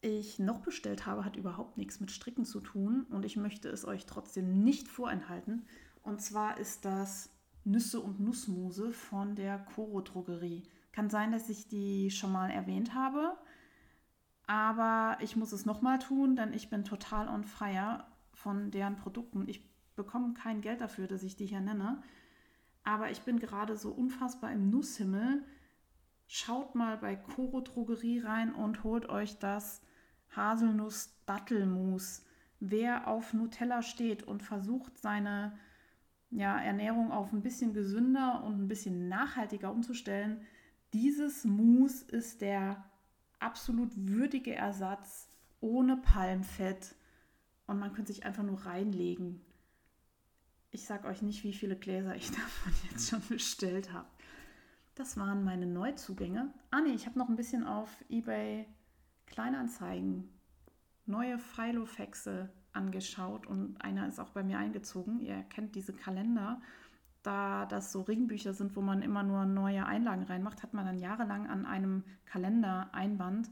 ich noch bestellt habe, hat überhaupt nichts mit Stricken zu tun und ich möchte es euch trotzdem nicht vorenthalten. Und zwar ist das Nüsse und Nussmuse von der Coro Drogerie. Kann sein, dass ich die schon mal erwähnt habe, aber ich muss es nochmal tun, denn ich bin total on fire von deren Produkten. Ich bekomme kein Geld dafür, dass ich die hier nenne, aber ich bin gerade so unfassbar im Nusshimmel schaut mal bei Coro Drogerie rein und holt euch das Haselnuss-Dattelmus. Wer auf Nutella steht und versucht, seine ja, Ernährung auf ein bisschen gesünder und ein bisschen nachhaltiger umzustellen, dieses Mousse ist der absolut würdige Ersatz ohne Palmfett und man könnte sich einfach nur reinlegen. Ich sage euch nicht, wie viele Gläser ich davon jetzt schon bestellt habe. Das waren meine Neuzugänge. Ah nee, ich habe noch ein bisschen auf eBay Kleinanzeigen neue Filofaxe angeschaut und einer ist auch bei mir eingezogen. Ihr kennt diese Kalender. Da das so Ringbücher sind, wo man immer nur neue Einlagen reinmacht, hat man dann jahrelang an einem Kalender Einband.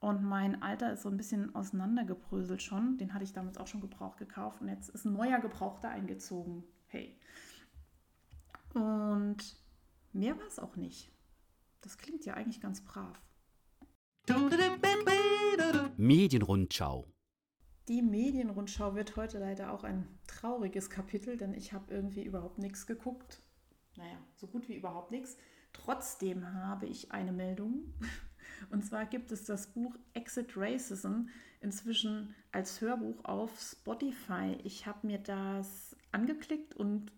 Und mein Alter ist so ein bisschen auseinandergebröselt schon. Den hatte ich damals auch schon gebraucht gekauft. Und jetzt ist ein neuer Gebrauchter eingezogen. Hey. Und mehr war es auch nicht. Das klingt ja eigentlich ganz brav. Medienrundschau. Die Medienrundschau wird heute leider auch ein trauriges Kapitel, denn ich habe irgendwie überhaupt nichts geguckt. Naja, so gut wie überhaupt nichts. Trotzdem habe ich eine Meldung. Und zwar gibt es das Buch Exit Racism inzwischen als Hörbuch auf Spotify. Ich habe mir das angeklickt und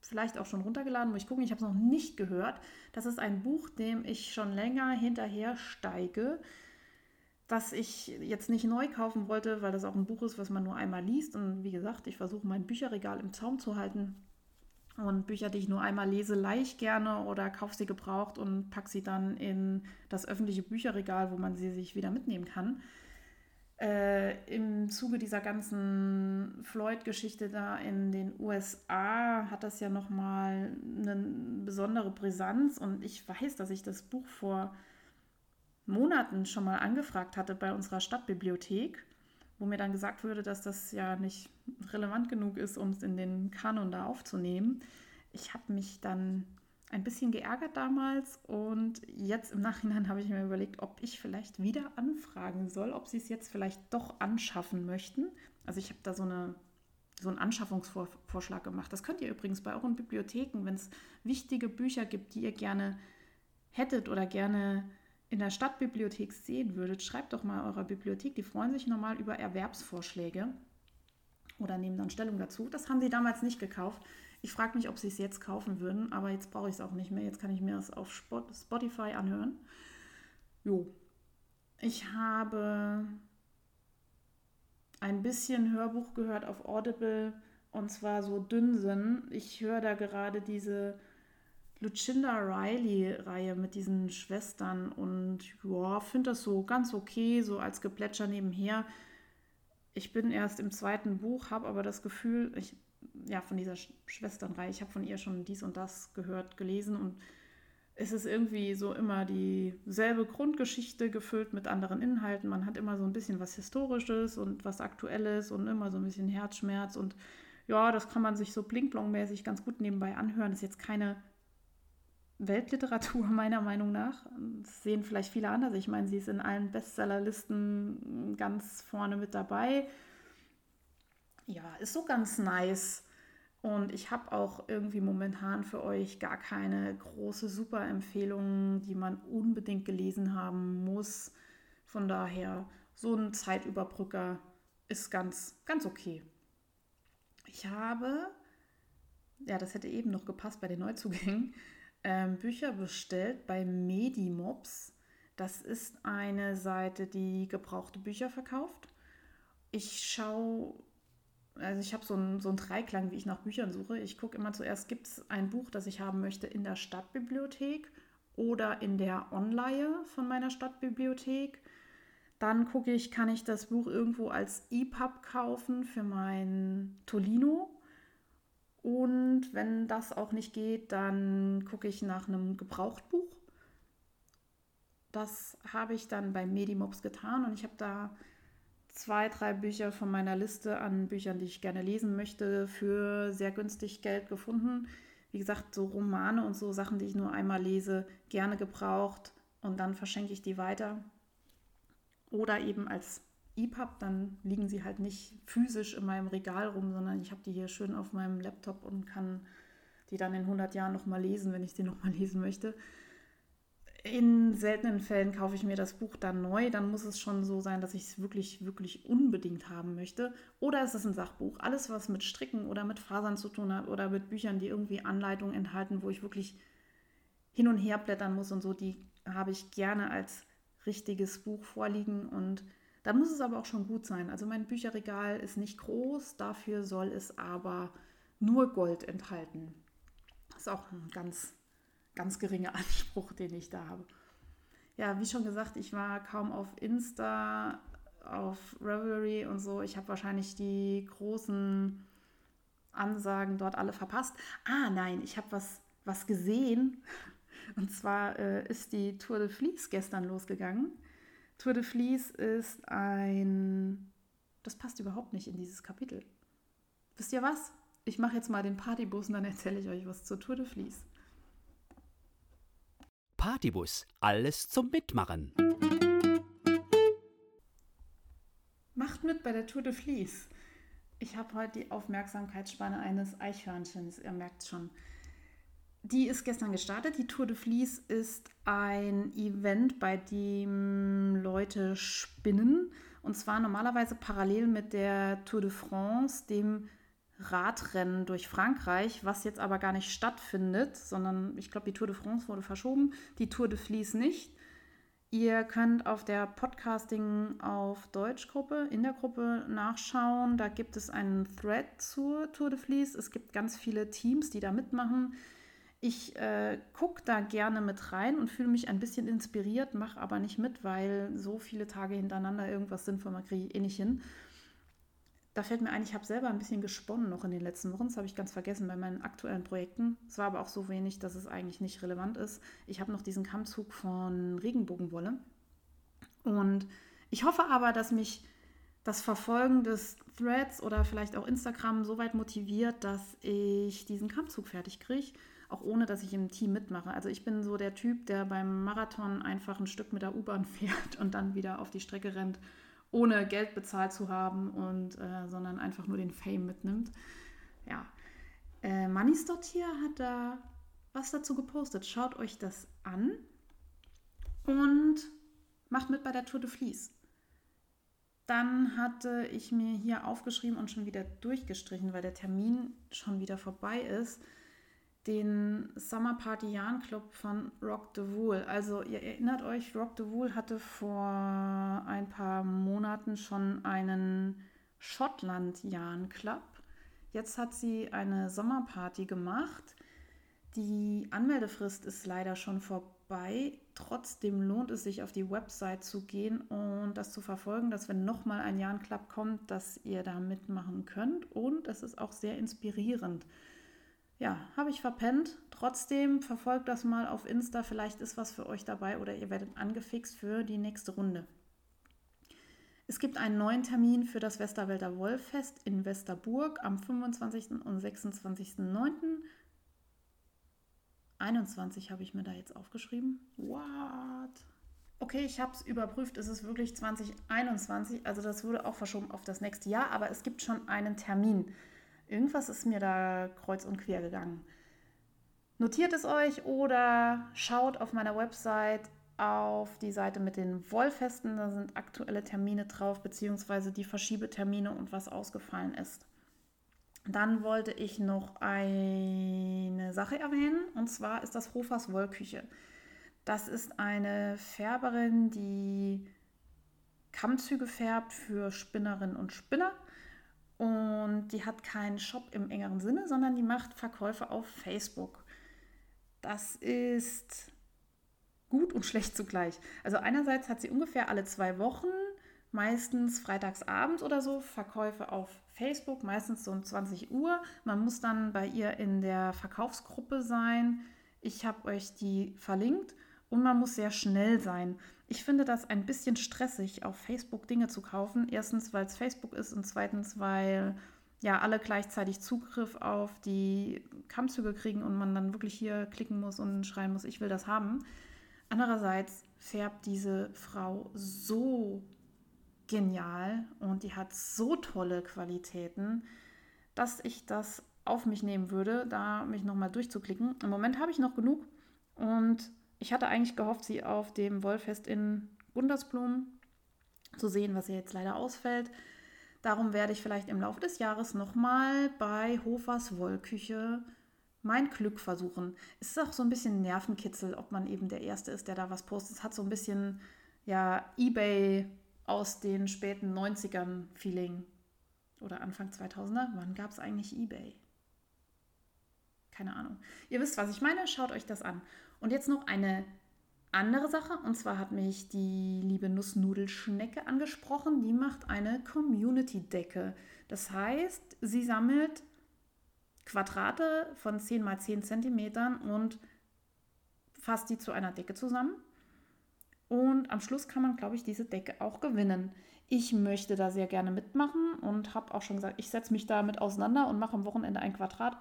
vielleicht auch schon runtergeladen, muss ich gucken, ich habe es noch nicht gehört. Das ist ein Buch, dem ich schon länger hinterher steige, das ich jetzt nicht neu kaufen wollte, weil das auch ein Buch ist, was man nur einmal liest. Und wie gesagt, ich versuche mein Bücherregal im Zaum zu halten. Und Bücher, die ich nur einmal lese, leih ich gerne oder kaufe sie gebraucht und packe sie dann in das öffentliche Bücherregal, wo man sie sich wieder mitnehmen kann äh, im Zuge dieser ganzen Floyd-Geschichte da in den USA hat das ja nochmal eine besondere Brisanz. Und ich weiß, dass ich das Buch vor Monaten schon mal angefragt hatte bei unserer Stadtbibliothek, wo mir dann gesagt wurde, dass das ja nicht relevant genug ist, um es in den Kanon da aufzunehmen. Ich habe mich dann ein bisschen geärgert damals und jetzt im Nachhinein habe ich mir überlegt, ob ich vielleicht wieder anfragen soll, ob sie es jetzt vielleicht doch anschaffen möchten. Also ich habe da so, eine, so einen Anschaffungsvorschlag gemacht. Das könnt ihr übrigens bei euren Bibliotheken, wenn es wichtige Bücher gibt, die ihr gerne hättet oder gerne in der Stadtbibliothek sehen würdet, schreibt doch mal eurer Bibliothek. Die freuen sich normal über Erwerbsvorschläge oder nehmen dann Stellung dazu. Das haben sie damals nicht gekauft. Ich frage mich, ob sie es jetzt kaufen würden, aber jetzt brauche ich es auch nicht mehr. Jetzt kann ich mir das auf Spotify anhören. Jo. Ich habe ein bisschen Hörbuch gehört auf Audible und zwar so Dünnsinn. Ich höre da gerade diese Lucinda Riley-Reihe mit diesen Schwestern und ja, finde das so ganz okay, so als Geplätscher nebenher. Ich bin erst im zweiten Buch, habe aber das Gefühl, ich ja, von dieser Schwesternreihe. Ich habe von ihr schon dies und das gehört, gelesen und es ist irgendwie so immer dieselbe Grundgeschichte gefüllt mit anderen Inhalten. Man hat immer so ein bisschen was Historisches und was Aktuelles und immer so ein bisschen Herzschmerz und ja, das kann man sich so blinkblong-mäßig ganz gut nebenbei anhören. Das ist jetzt keine Weltliteratur meiner Meinung nach. Das sehen vielleicht viele anders. Ich meine, sie ist in allen Bestsellerlisten ganz vorne mit dabei ja, ist so ganz nice. Und ich habe auch irgendwie momentan für euch gar keine große Super-Empfehlung, die man unbedingt gelesen haben muss. Von daher, so ein Zeitüberbrücker ist ganz, ganz okay. Ich habe, ja, das hätte eben noch gepasst bei den Neuzugängen, ähm, Bücher bestellt bei Medimobs. Das ist eine Seite, die gebrauchte Bücher verkauft. Ich schaue also ich habe so einen, so Dreiklang, wie ich nach Büchern suche. Ich gucke immer zuerst, gibt es ein Buch, das ich haben möchte in der Stadtbibliothek oder in der Online von meiner Stadtbibliothek. Dann gucke ich, kann ich das Buch irgendwo als EPUB kaufen für mein Tolino. Und wenn das auch nicht geht, dann gucke ich nach einem Gebrauchtbuch. Das habe ich dann bei Medimobs getan und ich habe da zwei, drei Bücher von meiner Liste an Büchern, die ich gerne lesen möchte, für sehr günstig Geld gefunden. Wie gesagt, so Romane und so Sachen, die ich nur einmal lese, gerne gebraucht und dann verschenke ich die weiter. Oder eben als EPUB, dann liegen sie halt nicht physisch in meinem Regal rum, sondern ich habe die hier schön auf meinem Laptop und kann die dann in 100 Jahren nochmal lesen, wenn ich die nochmal lesen möchte. In seltenen Fällen kaufe ich mir das Buch dann neu. Dann muss es schon so sein, dass ich es wirklich, wirklich unbedingt haben möchte. Oder es ist ein Sachbuch. Alles, was mit Stricken oder mit Fasern zu tun hat oder mit Büchern, die irgendwie Anleitungen enthalten, wo ich wirklich hin und her blättern muss und so, die habe ich gerne als richtiges Buch vorliegen. Und dann muss es aber auch schon gut sein. Also mein Bücherregal ist nicht groß, dafür soll es aber nur Gold enthalten. Das ist auch ein ganz ganz geringe Anspruch, den ich da habe. Ja, wie schon gesagt, ich war kaum auf Insta, auf Revelry und so. Ich habe wahrscheinlich die großen Ansagen dort alle verpasst. Ah, nein, ich habe was, was gesehen. Und zwar äh, ist die Tour de Vlies gestern losgegangen. Tour de Vlies ist ein. Das passt überhaupt nicht in dieses Kapitel. Wisst ihr was? Ich mache jetzt mal den Partybus und dann erzähle ich euch was zur Tour de Vlies. Partybus, alles zum Mitmachen. Macht mit bei der Tour de Vlies. Ich habe heute die Aufmerksamkeitsspanne eines Eichhörnchens, ihr merkt schon. Die ist gestern gestartet. Die Tour de Vlies ist ein Event, bei dem Leute spinnen. Und zwar normalerweise parallel mit der Tour de France, dem Radrennen durch Frankreich, was jetzt aber gar nicht stattfindet, sondern ich glaube, die Tour de France wurde verschoben, die Tour de Vlies nicht. Ihr könnt auf der Podcasting auf Deutsch Gruppe, in der Gruppe nachschauen. Da gibt es einen Thread zur Tour de Vlies. Es gibt ganz viele Teams, die da mitmachen. Ich äh, gucke da gerne mit rein und fühle mich ein bisschen inspiriert, mache aber nicht mit, weil so viele Tage hintereinander irgendwas sinnvoll man kriege ich eh nicht hin. Da fällt mir ein, ich habe selber ein bisschen gesponnen noch in den letzten Wochen. Das habe ich ganz vergessen bei meinen aktuellen Projekten. Es war aber auch so wenig, dass es eigentlich nicht relevant ist. Ich habe noch diesen Kammzug von Regenbogenwolle. Und ich hoffe aber, dass mich das Verfolgen des Threads oder vielleicht auch Instagram so weit motiviert, dass ich diesen Kammzug fertig kriege, auch ohne dass ich im Team mitmache. Also ich bin so der Typ, der beim Marathon einfach ein Stück mit der U-Bahn fährt und dann wieder auf die Strecke rennt ohne Geld bezahlt zu haben und äh, sondern einfach nur den Fame mitnimmt. Ja. Äh, hier hat da was dazu gepostet. Schaut euch das an und macht mit bei der Tour de Vlies. Dann hatte ich mir hier aufgeschrieben und schon wieder durchgestrichen, weil der Termin schon wieder vorbei ist den Summer Party Jahren Club von Rock the Wool. Also ihr erinnert euch, Rock the Wool hatte vor ein paar Monaten schon einen Schottland Jahren Club. Jetzt hat sie eine Sommerparty gemacht. Die Anmeldefrist ist leider schon vorbei. Trotzdem lohnt es sich, auf die Website zu gehen und das zu verfolgen, dass wenn nochmal ein Jahren Club kommt, dass ihr da mitmachen könnt. Und es ist auch sehr inspirierend ja, habe ich verpennt. Trotzdem verfolgt das mal auf Insta. Vielleicht ist was für euch dabei oder ihr werdet angefixt für die nächste Runde. Es gibt einen neuen Termin für das Westerwälder Wollfest in Westerburg am 25. und 26.09. 21 habe ich mir da jetzt aufgeschrieben. What? Okay, ich habe es überprüft, es ist wirklich 2021, also das wurde auch verschoben auf das nächste Jahr, aber es gibt schon einen Termin. Irgendwas ist mir da kreuz und quer gegangen. Notiert es euch oder schaut auf meiner Website auf die Seite mit den Wollfesten. Da sind aktuelle Termine drauf, beziehungsweise die Verschiebetermine und was ausgefallen ist. Dann wollte ich noch eine Sache erwähnen, und zwar ist das Hofers Wollküche. Das ist eine Färberin, die Kammzüge färbt für Spinnerinnen und Spinner. Und die hat keinen Shop im engeren Sinne, sondern die macht Verkäufe auf Facebook. Das ist gut und schlecht zugleich. Also einerseits hat sie ungefähr alle zwei Wochen, meistens freitagsabends oder so, Verkäufe auf Facebook, meistens so um 20 Uhr. Man muss dann bei ihr in der Verkaufsgruppe sein. Ich habe euch die verlinkt und man muss sehr schnell sein. Ich finde das ein bisschen stressig, auf Facebook Dinge zu kaufen. Erstens, weil es Facebook ist und zweitens, weil ja alle gleichzeitig Zugriff auf die Kammzüge kriegen und man dann wirklich hier klicken muss und schreien muss, ich will das haben. Andererseits färbt diese Frau so genial und die hat so tolle Qualitäten, dass ich das auf mich nehmen würde, da mich nochmal durchzuklicken. Im Moment habe ich noch genug und ich hatte eigentlich gehofft, sie auf dem Wollfest in Gundersblumen zu sehen, was ja jetzt leider ausfällt. Darum werde ich vielleicht im Laufe des Jahres nochmal bei Hofers Wollküche mein Glück versuchen. Es ist auch so ein bisschen Nervenkitzel, ob man eben der Erste ist, der da was postet. Es hat so ein bisschen ja, Ebay aus den späten 90ern Feeling. Oder Anfang 2000er. Wann gab es eigentlich Ebay? keine Ahnung. Ihr wisst, was ich meine, schaut euch das an. Und jetzt noch eine andere Sache, und zwar hat mich die liebe Nussnudelschnecke angesprochen, die macht eine Community-Decke. Das heißt, sie sammelt Quadrate von 10 mal 10 Zentimetern und fasst die zu einer Decke zusammen. Und am Schluss kann man, glaube ich, diese Decke auch gewinnen. Ich möchte da sehr gerne mitmachen und habe auch schon gesagt, ich setze mich damit auseinander und mache am Wochenende ein Quadrat.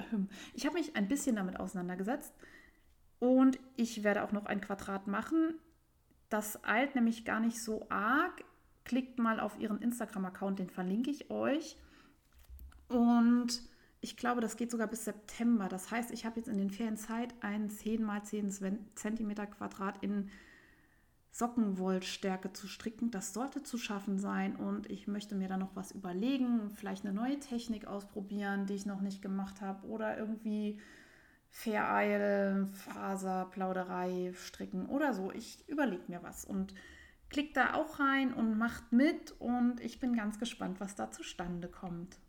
Ich habe mich ein bisschen damit auseinandergesetzt und ich werde auch noch ein Quadrat machen. Das eilt nämlich gar nicht so arg. Klickt mal auf ihren Instagram-Account, den verlinke ich euch. Und ich glaube, das geht sogar bis September. Das heißt, ich habe jetzt in den Ferien Zeit, ein 10 x 10 cm Quadrat in Sockenwollstärke zu stricken. Das sollte zu schaffen sein und ich möchte mir da noch was überlegen, vielleicht eine neue Technik ausprobieren, die ich noch nicht gemacht habe oder irgendwie Vereil, Faser, Plauderei stricken oder so. Ich überlege mir was und klickt da auch rein und macht mit und ich bin ganz gespannt, was da zustande kommt.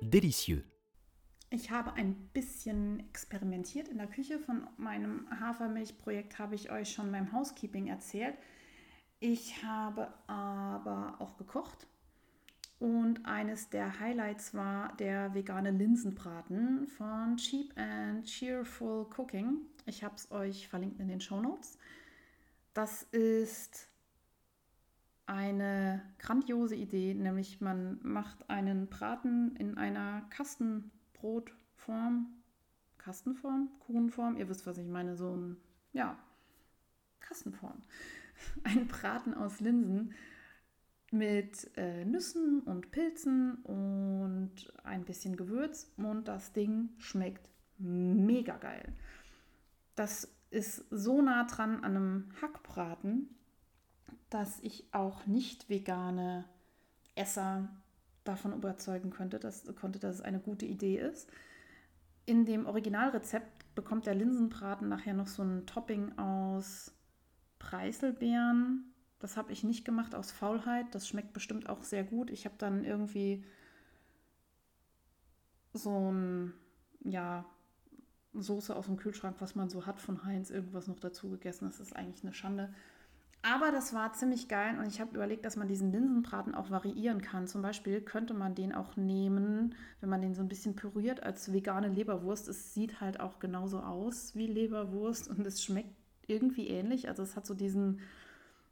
Delicieux. Ich habe ein bisschen experimentiert in der Küche. Von meinem Hafermilchprojekt habe ich euch schon beim Housekeeping erzählt. Ich habe aber auch gekocht und eines der Highlights war der vegane Linsenbraten von Cheap and Cheerful Cooking. Ich habe es euch verlinkt in den Show Notes. Das ist eine grandiose Idee, nämlich man macht einen Braten in einer Kastenbrotform, Kastenform, Kuchenform, ihr wisst, was ich meine, so ein, ja, Kastenform. Ein Braten aus Linsen mit äh, Nüssen und Pilzen und ein bisschen Gewürz und das Ding schmeckt mega geil. Das ist so nah dran an einem Hackbraten, dass ich auch nicht vegane Esser davon überzeugen könnte, dass, konnte, dass es eine gute Idee ist. In dem Originalrezept bekommt der Linsenbraten nachher noch so ein Topping aus Preiselbeeren, das habe ich nicht gemacht aus Faulheit. Das schmeckt bestimmt auch sehr gut. Ich habe dann irgendwie so ein, ja, Soße aus dem Kühlschrank, was man so hat von Heinz, irgendwas noch dazu gegessen. Das ist eigentlich eine Schande. Aber das war ziemlich geil und ich habe überlegt, dass man diesen Linsenbraten auch variieren kann. Zum Beispiel könnte man den auch nehmen, wenn man den so ein bisschen püriert als vegane Leberwurst. Es sieht halt auch genauso aus wie Leberwurst und es schmeckt irgendwie ähnlich. Also es hat so diesen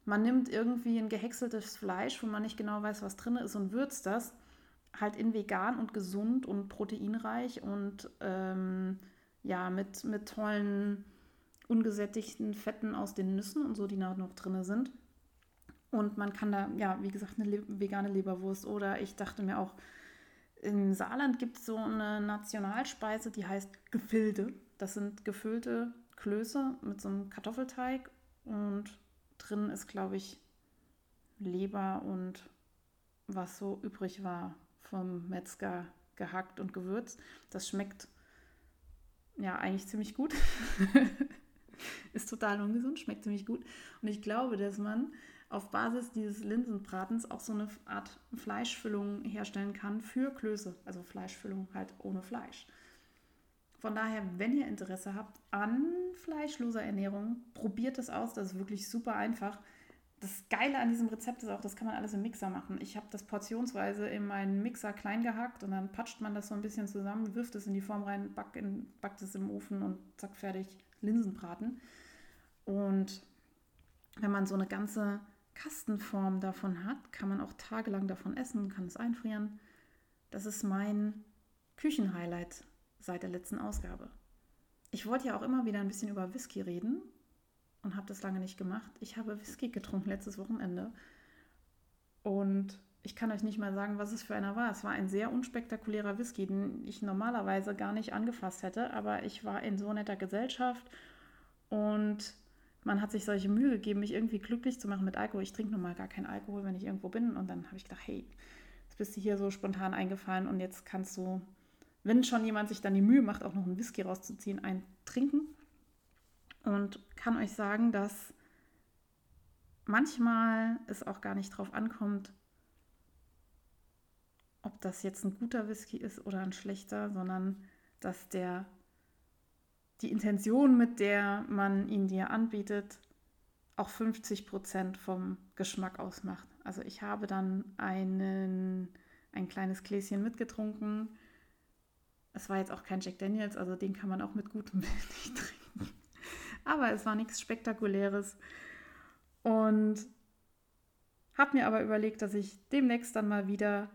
man nimmt irgendwie ein gehäckseltes Fleisch, wo man nicht genau weiß, was drin ist und würzt das halt in vegan und gesund und proteinreich und ähm, ja, mit, mit tollen ungesättigten Fetten aus den Nüssen und so, die noch drin sind. Und man kann da, ja, wie gesagt, eine Le vegane Leberwurst oder ich dachte mir auch, im Saarland gibt es so eine Nationalspeise, die heißt Gefilde. Das sind gefüllte Klöße mit so einem Kartoffelteig und drin ist, glaube ich, Leber und was so übrig war vom Metzger gehackt und gewürzt. Das schmeckt ja eigentlich ziemlich gut. ist total ungesund, schmeckt ziemlich gut. Und ich glaube, dass man auf Basis dieses Linsenbratens auch so eine Art Fleischfüllung herstellen kann für Klöße. Also Fleischfüllung halt ohne Fleisch. Von daher, wenn ihr Interesse habt an fleischloser Ernährung, probiert es aus. Das ist wirklich super einfach. Das Geile an diesem Rezept ist auch, das kann man alles im Mixer machen. Ich habe das portionsweise in meinen Mixer klein gehackt und dann patscht man das so ein bisschen zusammen, wirft es in die Form rein, backt, in, backt es im Ofen und zack, fertig, Linsenbraten. Und wenn man so eine ganze Kastenform davon hat, kann man auch tagelang davon essen, kann es einfrieren. Das ist mein Küchenhighlight seit der letzten Ausgabe. Ich wollte ja auch immer wieder ein bisschen über Whisky reden und habe das lange nicht gemacht. Ich habe Whisky getrunken letztes Wochenende und ich kann euch nicht mal sagen, was es für einer war. Es war ein sehr unspektakulärer Whisky, den ich normalerweise gar nicht angefasst hätte, aber ich war in so netter Gesellschaft und man hat sich solche Mühe gegeben, mich irgendwie glücklich zu machen mit Alkohol. Ich trinke normal gar keinen Alkohol, wenn ich irgendwo bin und dann habe ich gedacht, hey, jetzt bist du hier so spontan eingefallen und jetzt kannst du wenn schon jemand sich dann die Mühe macht, auch noch einen Whisky rauszuziehen, ein trinken. Und kann euch sagen, dass manchmal es auch gar nicht drauf ankommt, ob das jetzt ein guter Whisky ist oder ein schlechter, sondern dass der die Intention, mit der man ihn dir anbietet, auch 50 Prozent vom Geschmack ausmacht. Also ich habe dann einen, ein kleines Gläschen mitgetrunken. Es war jetzt auch kein Jack Daniels, also den kann man auch mit gutem Willen nicht trinken. Aber es war nichts Spektakuläres. Und habe mir aber überlegt, dass ich demnächst dann mal wieder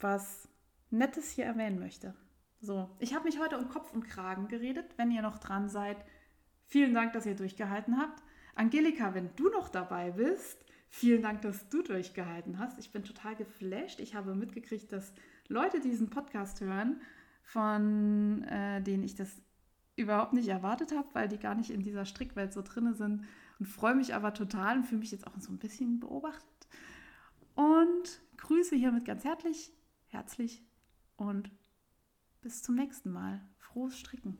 was Nettes hier erwähnen möchte. So, ich habe mich heute um Kopf und Kragen geredet. Wenn ihr noch dran seid, vielen Dank, dass ihr durchgehalten habt. Angelika, wenn du noch dabei bist, vielen Dank, dass du durchgehalten hast. Ich bin total geflasht. Ich habe mitgekriegt, dass Leute diesen Podcast hören, von äh, denen ich das überhaupt nicht erwartet habe, weil die gar nicht in dieser Strickwelt so drinne sind und freue mich aber total und fühle mich jetzt auch so ein bisschen beobachtet. Und grüße hiermit ganz herzlich, herzlich und bis zum nächsten Mal. Frohes Stricken.